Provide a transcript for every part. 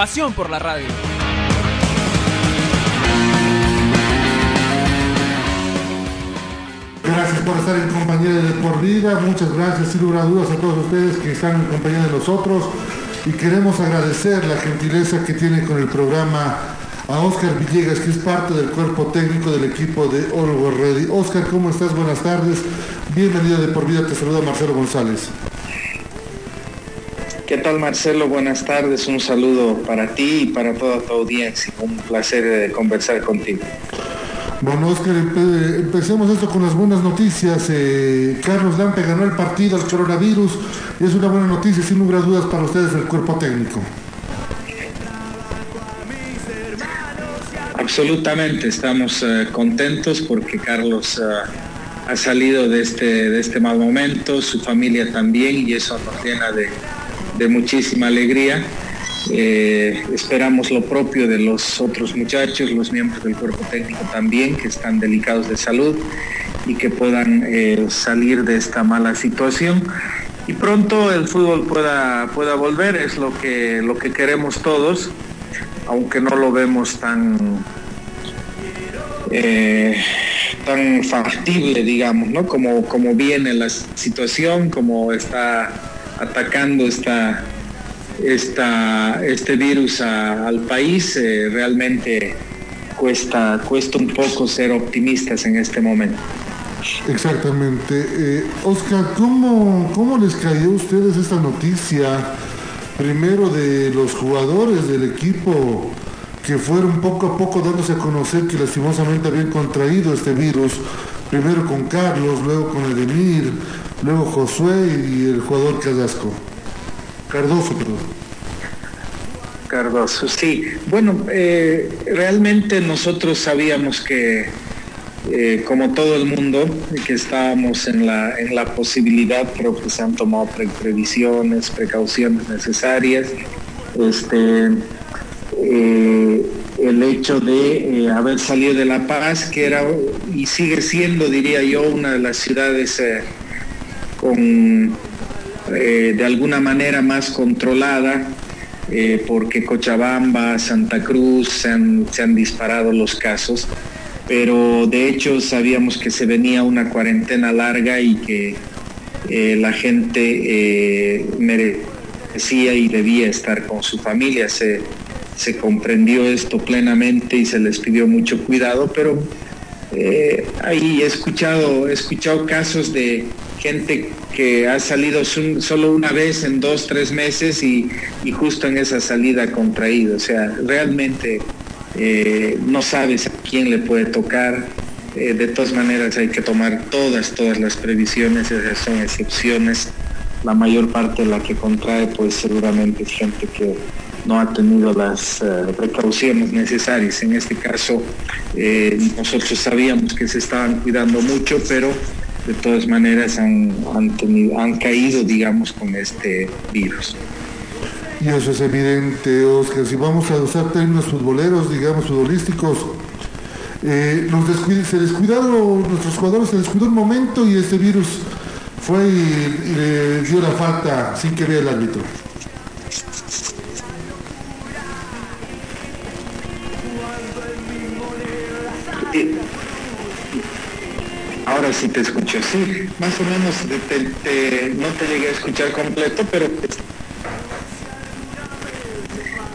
Pasión por la radio. Gracias por estar en compañía de Por Vida. Muchas gracias, sin lugar a dudas, a todos ustedes que están en compañía de nosotros. Y queremos agradecer la gentileza que tiene con el programa a Oscar Villegas, que es parte del cuerpo técnico del equipo de All Ready. Oscar, ¿cómo estás? Buenas tardes. Bienvenido de Por Vida. Te saluda Marcelo González. ¿Qué tal Marcelo? Buenas tardes, un saludo para ti y para toda tu audiencia. Un placer de conversar contigo. Bueno, Oscar, empe- empecemos esto con las buenas noticias. Eh, Carlos Lampe ganó el partido al coronavirus y es una buena noticia, sin lugar a dudas, para ustedes el cuerpo técnico. Absolutamente, estamos eh, contentos porque Carlos eh, ha salido de este, de este mal momento, su familia también y eso nos llena de, de muchísima alegría. Eh, esperamos lo propio de los otros muchachos, los miembros del cuerpo técnico también, que están delicados de salud y que puedan eh, salir de esta mala situación. Y pronto el fútbol pueda, pueda volver, es lo que, lo que queremos todos, aunque no lo vemos tan, eh, tan factible, digamos, ¿no? Como, como viene la situación, como está atacando esta, esta, este virus al país, eh, realmente cuesta, cuesta un poco ser optimistas en este momento. Exactamente. Eh, Oscar, ¿cómo, ¿cómo les cayó a ustedes esta noticia? Primero de los jugadores del equipo que fueron poco a poco dándose a conocer que lastimosamente habían contraído este virus. Primero con Carlos, luego con Edemir, luego Josué y el jugador Carrasco. Cardoso, perdón. Cardoso, sí. Bueno, eh, realmente nosotros sabíamos que, eh, como todo el mundo, que estábamos en la, en la posibilidad, creo que se han tomado pre- previsiones, precauciones necesarias. Este, eh, el hecho de haber salido de La Paz, que era y sigue siendo, diría yo, una de las ciudades con eh, de alguna manera más controlada, eh, porque Cochabamba, Santa Cruz se han, disparado los casos, pero de hecho sabíamos que se venía una cuarentena larga y que eh, la gente merecía y debía estar con su familia. Se, se comprendió esto plenamente y se les pidió mucho cuidado, pero ahí he escuchado, he escuchado casos de gente que ha salido solo una vez en dos, tres meses y, justo en esa salida contraído. O sea, realmente eh, no sabes a quién le puede tocar. Eh, de todas maneras hay que tomar todas, todas las previsiones, esas son excepciones. La mayor parte de la que contrae pues seguramente es gente que no ha tenido las eh, precauciones necesarias. En este caso, nosotros sabíamos que se estaban cuidando mucho, pero de todas maneras han, han, caído, digamos, con este virus. Y eso es evidente, Oscar. Si vamos a usar términos futboleros, digamos, futbolísticos, eh, se descuidaron, nuestros jugadores se descuidó un momento y este virus fue y, le dio la falta sin que vea el árbitro. Sí te escucho, sí, más o menos no te llegué a escuchar completo, pero...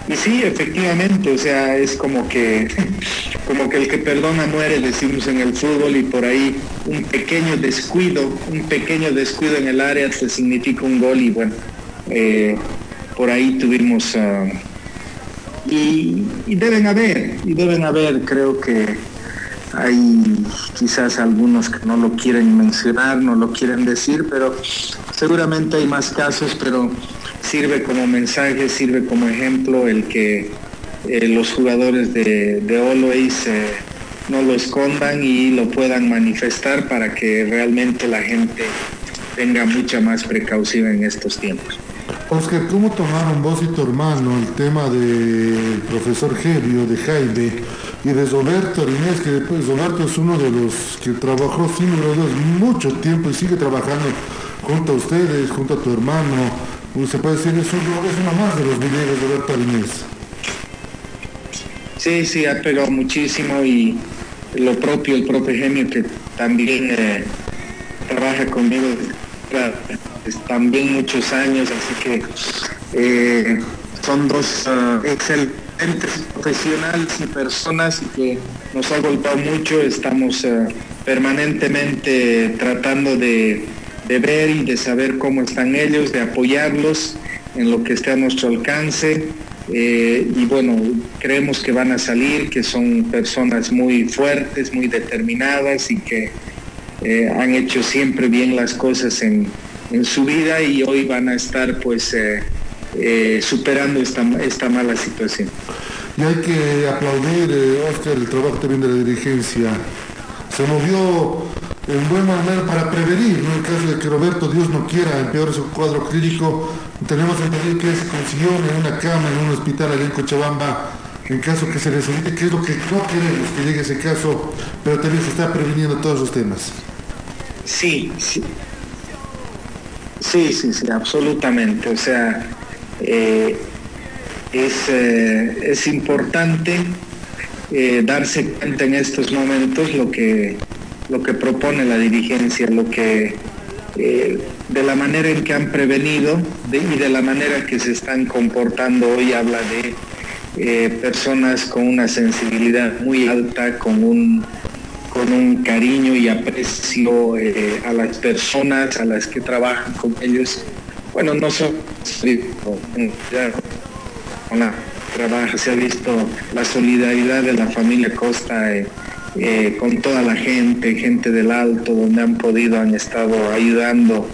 Y sí, efectivamente, o sea, es como que, como que el que perdona muere, decimos en el fútbol, y por ahí un pequeño descuido, un pequeño descuido en el área te significa un gol y bueno, eh, por ahí tuvimos... ah, y deben haber, y deben haber, creo que hay quizás algunos que no lo quieren mencionar, no lo quieren decir, pero seguramente hay más casos, pero sirve como mensaje, sirve como ejemplo el que eh, los jugadores de, de no lo escondan y lo puedan manifestar para que realmente la gente tenga mucha más precaución en estos tiempos. Oscar, ¿cómo tomaron vos y tu hermano el tema del profesor Helio, de Jaime y de Roberto Arinés, que después Roberto es uno de los que trabajó sin duda mucho tiempo y sigue trabajando junto a ustedes, junto a tu hermano? Se puede decir, es uno más de los de Roberto Arinés. Sí, sí, ha pegado muchísimo y lo propio, el propio genio que también eh, trabaja conmigo también muchos años, así que eh, son dos uh, excelentes profesionales y personas y que nos ha golpeado mucho, estamos uh, permanentemente tratando de, de ver y de saber cómo están ellos, de apoyarlos en lo que esté a nuestro alcance. Eh, y bueno, creemos que van a salir, que son personas muy fuertes, muy determinadas y que eh, han hecho siempre bien las cosas en, en, su vida y hoy van a estar pues eh, superando esta, esta mala situación. Y hay que aplaudir, Oscar, el trabajo también de la dirigencia. Se movió en buena manera para prevenir, ¿no? En caso de que Roberto, Dios no quiera, empeore su cuadro clínico, tenemos entendido que se consiguió en una cama en un hospital allá en Cochabamba, en caso que se necesite, que es lo que no queremos que llegue ese caso, pero también se está previniendo todos los temas. Sí, sí. Sí, sí, sí, absolutamente. O sea, eh, es, eh, es importante eh, darse cuenta en estos momentos lo que lo que propone la dirigencia, lo que de la manera en que han prevenido y de la manera que se están comportando hoy habla de personas con una sensibilidad muy alta, con un, con un cariño y aprecio a las personas a las que trabajan con ellos. Bueno, no solo con la trabaja, se ha visto la solidaridad de la familia Costa eh, con toda la gente, gente del Alto, donde han podido, han estado ayudando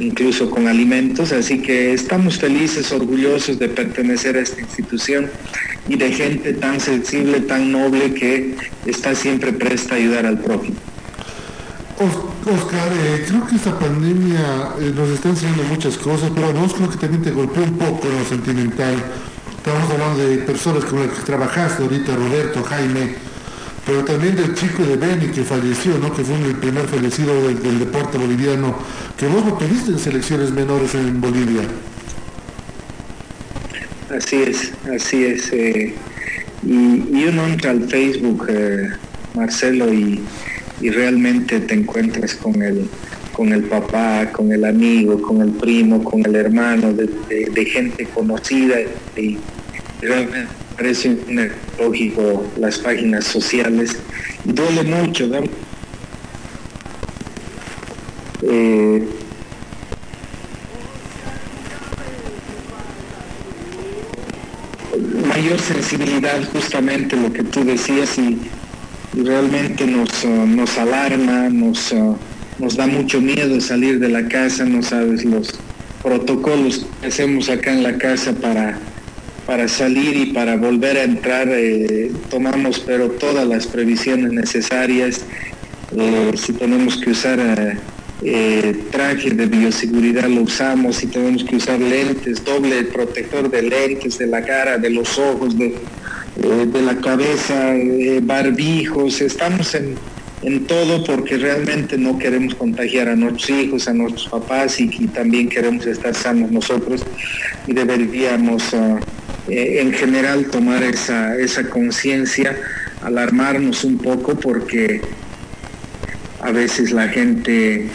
incluso con alimentos, así que estamos felices, orgullosos de pertenecer a esta institución y de gente tan sensible, tan noble que está siempre presta a ayudar al prójimo. Oscar, eh, creo que esta pandemia eh, nos está enseñando muchas cosas, pero vos creo que también te golpeó un poco en lo sentimental. Estamos hablando de personas con las que trabajaste ahorita, Roberto, Jaime, pero también del chico de Beni que falleció, ¿no? que fue el primer fallecido del, deporte boliviano, que vos lo tuviste en selecciones menores en Bolivia. Así es, así es. Eh, y, uno entra al Facebook, Marcelo, y, realmente te encuentras con el, con el papá, con el amigo, con el primo, con el hermano, de, gente conocida y realmente parece lógico las páginas sociales. Duele mucho, ¿no? Eh, mayor sensibilidad justamente lo que tú decías y, realmente nos, uh, nos alarma, nos, uh, nos da mucho miedo salir de la casa, no sabes los protocolos que hacemos acá en la casa para para salir y para volver a entrar eh, tomamos pero todas las previsiones necesarias. Eh, si tenemos que usar eh, traje de bioseguridad lo usamos, si tenemos que usar lentes, doble protector de lentes, de la cara, de los ojos, de, de la cabeza, barbijos, estamos en, en todo porque realmente no queremos contagiar a nuestros hijos, a nuestros papás y, también queremos estar sanos nosotros y deberíamos uh, eh, en general tomar esa, esa conciencia, alarmarnos un poco porque a veces la gente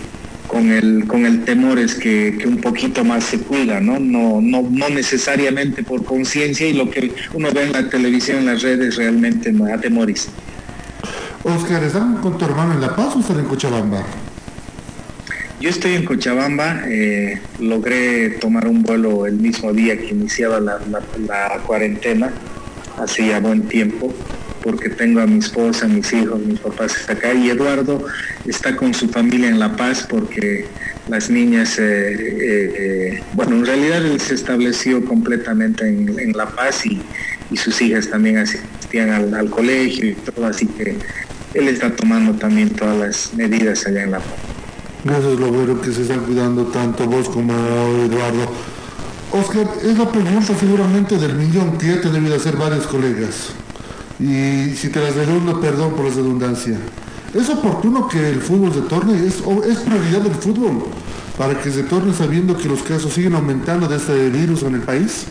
con el, con el temor es que, un poquito más se cuida, ¿no? No, no, no necesariamente por conciencia y lo que uno ve en la televisión, en las redes, realmente no atemoriza. Oscar, ¿están con tu hermano en La Paz o están en Cochabamba? Yo estoy en Cochabamba, eh, logré tomar un vuelo el mismo día que iniciaba la, cuarentena, hacía buen tiempo, porque tengo a mi esposa, a mis hijos, mis papás acá, y Eduardo está con su familia en La Paz porque las niñas, eh, eh, bueno, en realidad él se estableció completamente en, La Paz y, y sus hijas también asistían al, colegio y todo, así que él está tomando también todas las medidas allá en La Paz. Eso es lo bueno que se están cuidando tanto vos como Eduardo. Oscar, es la pregunta seguramente del millón que ya te deben hacer varios colegas. Y si te las redundo, perdón por la redundancia. ¿Es oportuno que el fútbol se torne? ¿Es, ¿Es prioridad del fútbol para que se torne sabiendo que los casos siguen aumentando de este virus en el país?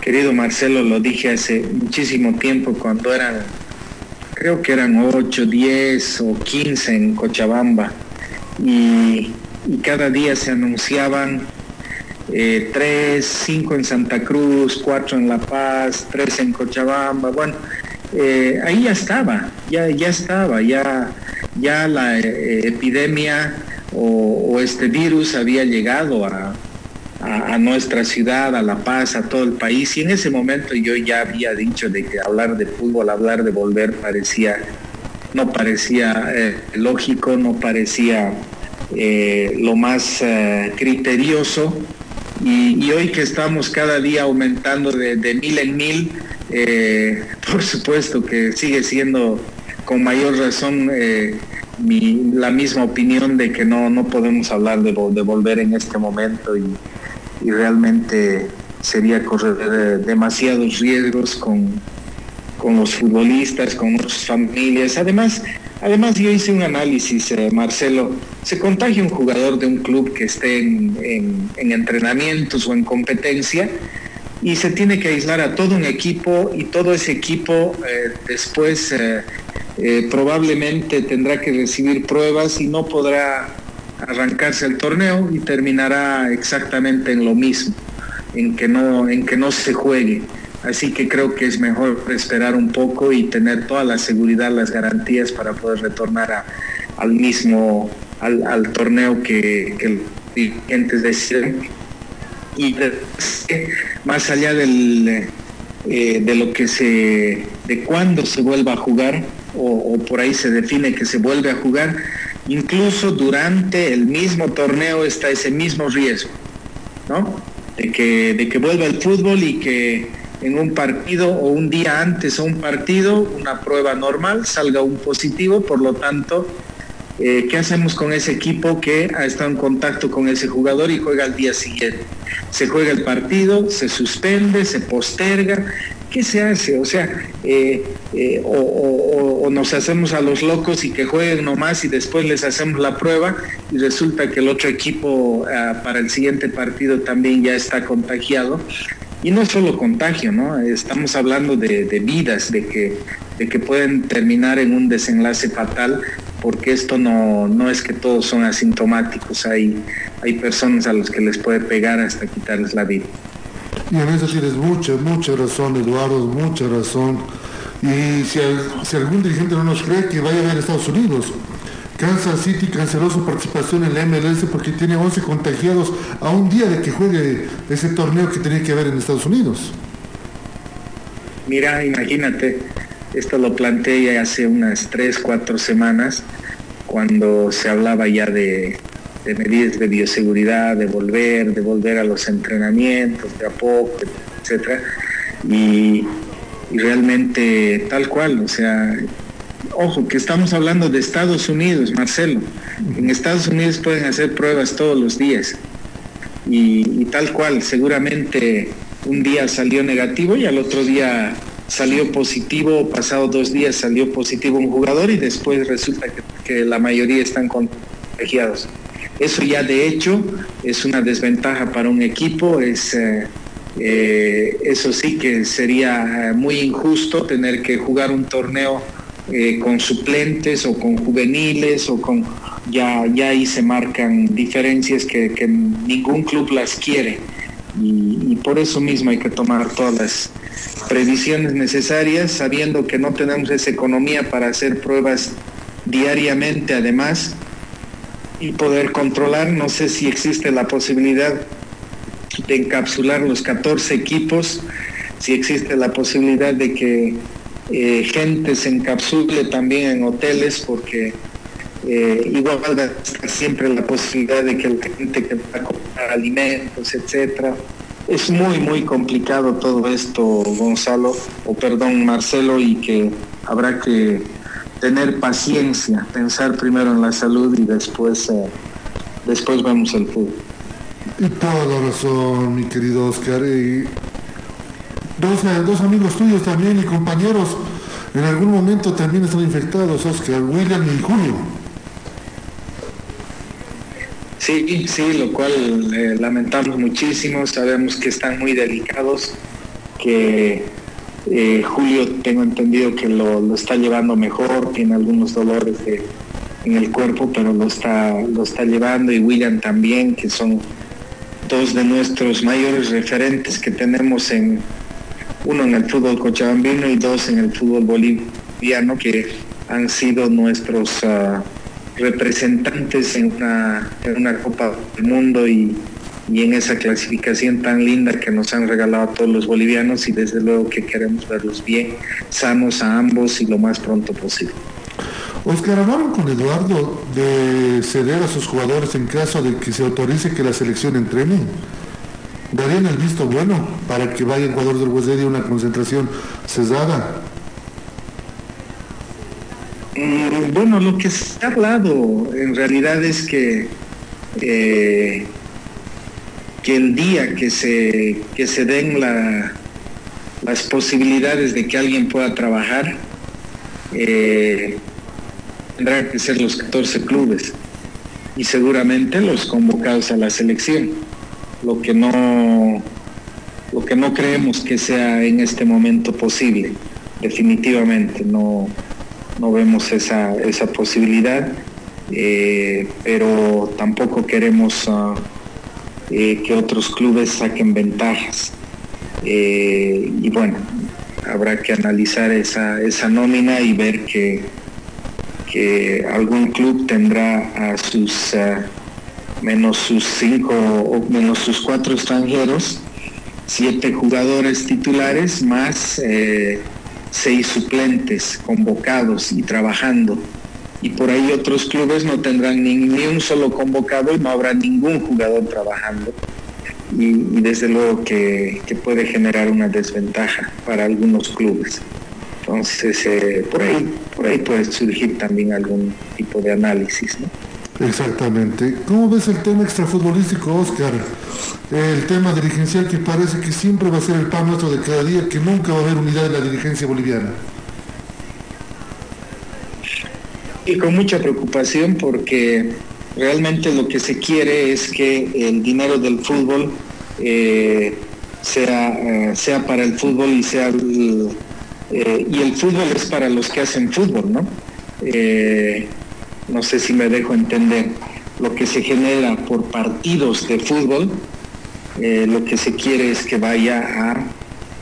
Querido Marcelo, lo dije hace muchísimo tiempo cuando eran, creo que eran 8, 10 o 15 en Cochabamba. Y, cada día se anunciaban eh, tres, cinco en Santa Cruz, cuatro en La Paz, tres en Cochabamba. Bueno, eh, ahí ya estaba, ya, ya estaba, ya, ya la eh, epidemia o, este virus había llegado a, a, nuestra ciudad, a La Paz, a todo el país. Y en ese momento yo ya había dicho de que hablar de fútbol, hablar de volver parecía, no parecía lógico, no parecía lo más criterioso. Y, hoy que estamos cada día aumentando de, mil en mil, eh, por supuesto que sigue siendo con mayor razón eh, la misma opinión de que no, no podemos hablar de, volver en este momento y, realmente sería correr eh, demasiados riesgos con, con los futbolistas, con nuestras familias. Además, además yo hice un análisis, Marcelo, se contagia un jugador de un club que esté en entrenamientos o en competencia y se tiene que aislar a todo un equipo y todo ese equipo eh, después eh, eh, probablemente tendrá que recibir pruebas y no podrá arrancarse el torneo y terminará exactamente en lo mismo, en que no, en que no se juegue. Así que creo que es mejor esperar un poco y tener toda la seguridad, las garantías para poder retornar al mismo, al, torneo que, que los dirigentes deciden y más allá del, eh, de lo que se, de cuándo se vuelva a jugar, o, por ahí se define que se vuelve a jugar, incluso durante el mismo torneo está ese mismo riesgo, ¿no? De que, de que vuelva el fútbol y que en un partido o un día antes o un partido, una prueba normal, salga un positivo, por lo tanto, eh, ¿qué hacemos con ese equipo que ha estado en contacto con ese jugador y juega al día siguiente? se juega el partido, se suspende, se posterga. ¿Qué se hace? O sea, eh, eh, o, nos hacemos a los locos y que jueguen nomás y después les hacemos la prueba y resulta que el otro equipo ah, para el siguiente partido también ya está contagiado. Y no solo contagio, ¿no? Estamos hablando de, vidas, de que, de que pueden terminar en un desenlace fatal, porque esto no, no es que todos son asintomáticos, hay, hay personas a los que les puede pegar hasta quitarles la vida. Y en eso tienes mucha, mucha razón, Eduardo, mucha razón. Y si, si algún dirigente no nos cree que vaya a ver Estados Unidos, Kansas City canceló su participación en la MLS porque tiene 11 contagiados a un día de que juegue ese torneo que tenía que haber en Estados Unidos. Mira, imagínate, esto lo planteé hace unas 3, 4 semanas, cuando se hablaba ya de, medidas de bioseguridad, de volver, de volver a los entrenamientos de a poco, etcétera. Y, realmente tal cual, o sea, ojo, que estamos hablando de Estados Unidos, Marcelo. En Estados Unidos pueden hacer pruebas todos los días. Y, tal cual, seguramente un día salió negativo y al otro día salió positivo, pasado dos días salió positivo un jugador y después resulta que, que la mayoría están contagiados. Eso ya de hecho es una desventaja para un equipo, es, eh, eh, eso sí que sería eh, muy injusto tener que jugar un torneo con suplentes o con juveniles o con ya, ya ahí se marcan diferencias que, ningún club las quiere y, por eso mismo hay que tomar todas las previsiones necesarias sabiendo que no tenemos esa economía para hacer pruebas diariamente además y poder controlar. No sé si existe la posibilidad de encapsular los 14 equipos, si existe la posibilidad de que eh, gente se encapsule también en hoteles, porque eh, igual va siempre la posibilidad de que la gente que va a comprar alimentos, etcétera, es muy, muy complicado todo esto, Gonzalo, o perdón, Marcelo, y que habrá que tener paciencia, pensar primero en la salud y después, eh, después vemos el fútbol. Y toda la razón, mi querido Oscar. Y dos, eh, dos amigos tuyos también y compañeros en algún momento también están infectados, Oscar, William y Julio. Sí, sí, lo cual eh, lamentamos muchísimo, sabemos que están muy delicados, que eh, Julio tengo entendido que lo, está llevando mejor, tiene algunos dolores en el cuerpo, pero lo está, lo está llevando y William también, que son dos de nuestros mayores referentes que tenemos en uno en el fútbol cochabambino y dos en el fútbol boliviano, que han sido nuestros... Ah, representantes en una, en una Copa del Mundo y, en esa clasificación tan linda que nos han regalado a todos los bolivianos y desde luego que queremos verlos bien, sanos a ambos y lo más pronto posible. Oscar, hablaron con Eduardo de ceder a sus jugadores en caso de que se autorice que la selección entrene. ¿Darían el visto bueno para que vaya el jugador del Huesedia una concentración cesada? Mm, bueno, lo que se ha hablado en realidad es que, eh, que el día que se, que se den las posibilidades de que alguien pueda trabajar, eh, tendrán que ser los 14 clubes y seguramente los convocados a la selección. Lo que no, lo que no creemos que sea en este momento posible, definitivamente no no vemos esa, esa posibilidad, eh, pero tampoco queremos ah, eh, que otros clubes saquen ventajas. Eh, y bueno, habrá que analizar esa, esa nómina y ver que, que algún club tendrá a sus ah, menos sus cinco menos sus cuatro extranjeros, siete jugadores titulares más seis suplentes convocados y trabajando. Y por ahí otros clubes no tendrán ni, un solo convocado y no habrá ningún jugador trabajando. Y, desde luego que, puede generar una desventaja para algunos clubes. Entonces, eh, por, ahí, por ahí puede surgir también algún tipo de análisis. Exactamente. ¿Cómo ves el tema extrafutbolístico, Oscar? El tema dirigencial que parece que siempre va a ser el pan nuestro de cada día, que nunca va a haber unidad en la dirigencia boliviana. Y con mucha preocupación porque realmente lo que se quiere es que el dinero del fútbol eh, sea, eh, sea para el fútbol y sea eh, y el fútbol es para los que hacen fútbol, ¿no? No sé si me dejo entender, lo que se genera por partidos de fútbol, eh, lo que se quiere es que vaya a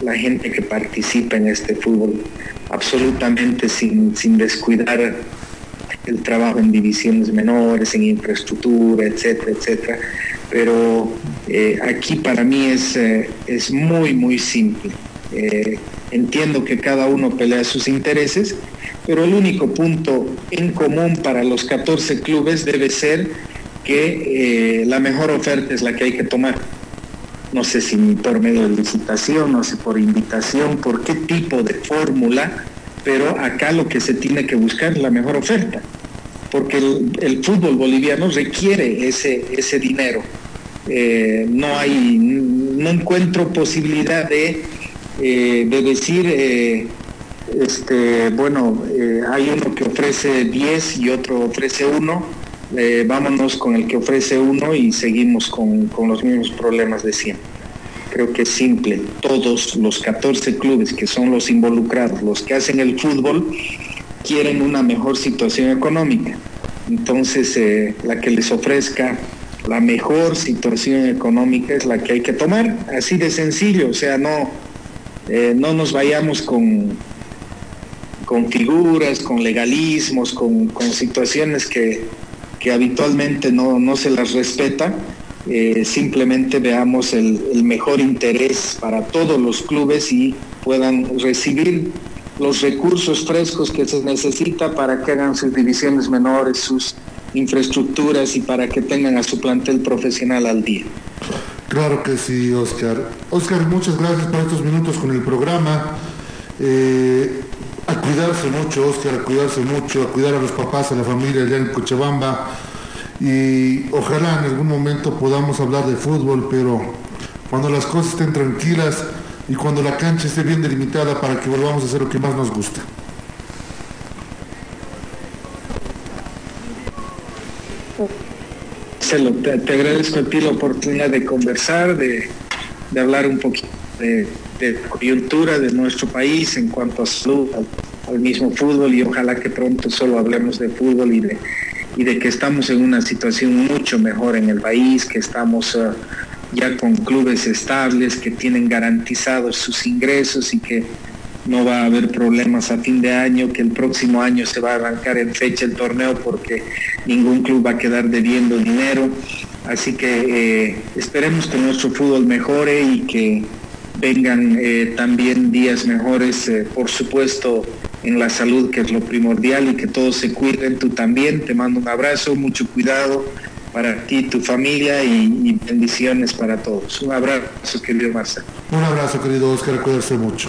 la gente que participa en este fútbol, absolutamente sin, descuidar el trabajo en divisiones menores, en infraestructura, etcétera, etcétera. Pero eh, aquí para mí es, eh, es muy, muy simple. Entiendo que cada uno pelea sus intereses, pero el único punto en común para los 14 clubes debe ser que eh, la mejor oferta es la que hay que tomar. No sé si por medio de licitación, no sé por invitación, por qué tipo de fórmula, pero acá lo que se tiene que buscar es la mejor oferta, porque el, fútbol boliviano requiere ese, ese dinero. Eh, no hay, no encuentro posibilidad de, eh, de decir este, bueno, eh, hay uno que ofrece 10 y otro ofrece 1, eh, vámonos con el que ofrece 1 y seguimos con, los mismos problemas de siempre. Creo que es simple, todos los 14 clubes que son los involucrados, los que hacen el fútbol, quieren una mejor situación económica. Entonces, eh, la que les ofrezca la mejor situación económica es la que hay que tomar, así de sencillo, o sea, no, no nos vayamos con, con figuras, con legalismos, con, situaciones que, habitualmente no, se las respeta. Eh, simplemente veamos el, mejor interés para todos los clubes y puedan recibir los recursos frescos que se necesita para que hagan sus divisiones menores, sus infraestructuras y para que tengan a su plantel profesional al día. Claro que sí, Oscar. Oscar, muchas gracias por estos minutos con el programa. Eh, a cuidarse mucho, Oscar, a cuidarse mucho, a cuidar a los papás, a la familia allá en Cochabamba. Y ojalá en algún momento podamos hablar de fútbol, pero cuando las cosas estén tranquilas y cuando la cancha esté bien delimitada para que volvamos a hacer lo que más nos gusta. Te, agradezco a ti la oportunidad de conversar, de, hablar un poquito de, coyuntura de nuestro país en cuanto a salud, al, mismo fútbol y ojalá que pronto solo hablemos de fútbol y de, y de que estamos en una situación mucho mejor en el país, que estamos uh, ya con clubes estables, que tienen garantizados sus ingresos y que no va a haber problemas a fin de año, que el próximo año se va a arrancar en fecha el torneo porque ningún club va a quedar debiendo dinero. Así que eh, esperemos que nuestro fútbol mejore y que vengan eh, también días mejores, eh, por supuesto, en la salud, que es lo primordial, y que todos se cuiden. Tú también, te mando un abrazo, mucho cuidado para ti, tu familia y, bendiciones para todos. Un abrazo, querido Marcelo. Un abrazo, querido Oscar, cuídate mucho.